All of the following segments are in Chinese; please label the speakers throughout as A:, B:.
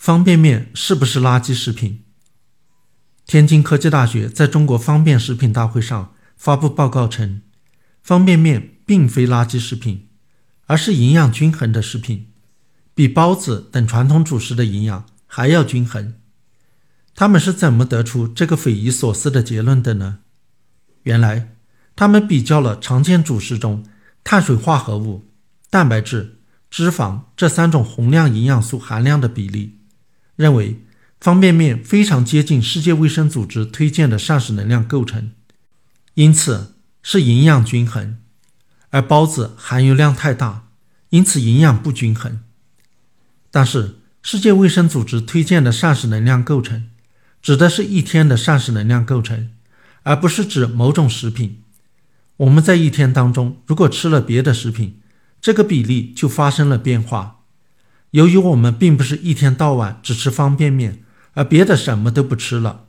A: 方便面是不是垃圾食品？天津科技大学在中国方便食品大会上发布报告称，方便面并非垃圾食品，而是营养均衡的食品，比包子等传统主食的营养还要均衡。他们是怎么得出这个匪夷所思的结论的呢？原来，他们比较了常见主食中碳水化合物、蛋白质、脂肪这三种宏量营养素含量的比例，认为。方便面非常接近世界卫生组织推荐的膳食能量构成，因此是营养均衡；而包子含油量太大，因此营养不均衡。但是，世界卫生组织推荐的膳食能量构成，指的是一天的膳食能量构成，而不是指某种食品。我们在一天当中如果吃了别的食品，这个比例就发生了变化。由于我们并不是一天到晚只吃方便面。而别的什么都不吃了，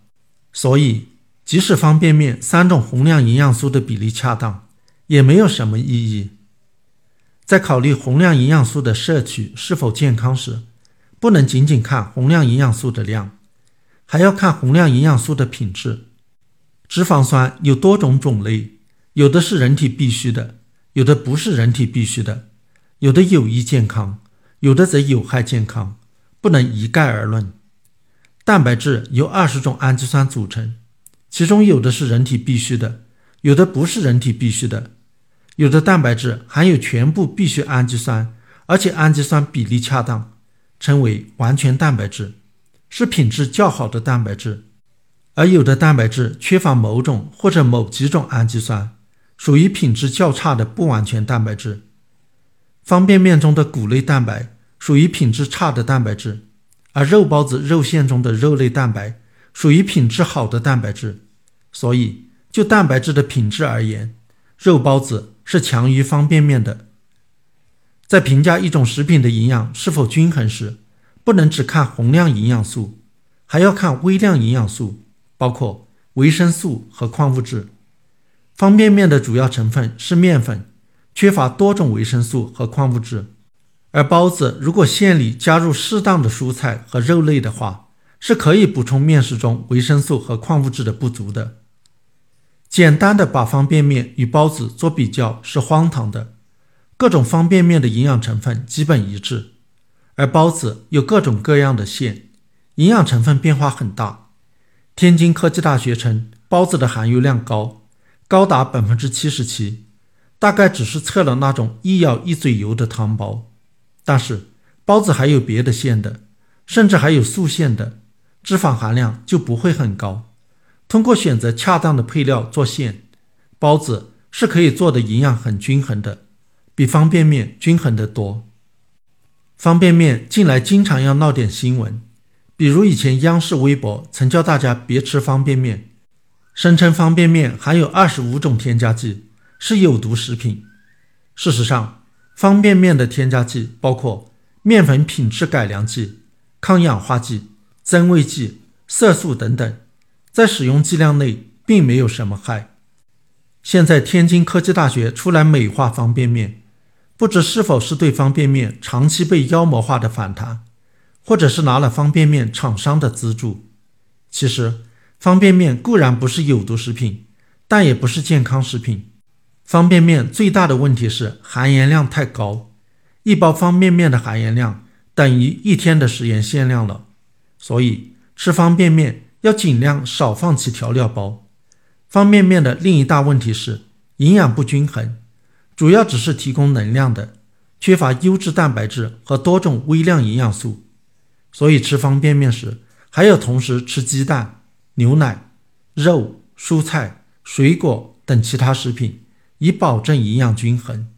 A: 所以即使方便面三种宏量营养素的比例恰当，也没有什么意义。在考虑宏量营养素的摄取是否健康时，不能仅仅看宏量营养素的量，还要看宏量营养素的品质。脂肪酸有多种种类，有的是人体必需的，有的不是人体必需的，有的有益健康，有的则有害健康，不能一概而论。蛋白质由二十种氨基酸组成，其中有的是人体必需的，有的不是人体必需的。有的蛋白质含有全部必需氨基酸，而且氨基酸比例恰当，称为完全蛋白质，是品质较好的蛋白质；而有的蛋白质缺乏某种或者某几种氨基酸，属于品质较差的不完全蛋白质。方便面中的谷类蛋白属于品质差的蛋白质。而肉包子肉馅中的肉类蛋白属于品质好的蛋白质，所以就蛋白质的品质而言，肉包子是强于方便面的。在评价一种食品的营养是否均衡时，不能只看宏量营养素，还要看微量营养素，包括维生素和矿物质。方便面的主要成分是面粉，缺乏多种维生素和矿物质。而包子如果馅里加入适当的蔬菜和肉类的话，是可以补充面食中维生素和矿物质的不足的。简单的把方便面与包子做比较是荒唐的。各种方便面的营养成分基本一致，而包子有各种各样的馅，营养成分变化很大。天津科技大学称包子的含油量高，高达百分之七十七，大概只是测了那种一咬一嘴油的汤包。但是包子还有别的馅的，甚至还有素馅的，脂肪含量就不会很高。通过选择恰当的配料做馅，包子是可以做的营养很均衡的，比方便面均衡得多。方便面近来经常要闹点新闻，比如以前央视微博曾叫大家别吃方便面，声称方便面含有二十五种添加剂，是有毒食品。事实上，方便面的添加剂包括面粉品质改良剂、抗氧化剂、增味剂、色素等等，在使用剂量内并没有什么害。现在天津科技大学出来美化方便面，不知是否是对方便面长期被妖魔化的反弹，或者是拿了方便面厂商的资助。其实，方便面固然不是有毒食品，但也不是健康食品。方便面最大的问题是含盐量太高，一包方便面的含盐量等于一天的食盐限量了，所以吃方便面要尽量少放弃调料包。方便面的另一大问题是营养不均衡，主要只是提供能量的，缺乏优质蛋白质和多种微量营养素，所以吃方便面时还要同时吃鸡蛋、牛奶、肉、蔬菜、水果等其他食品。以保证营养均衡。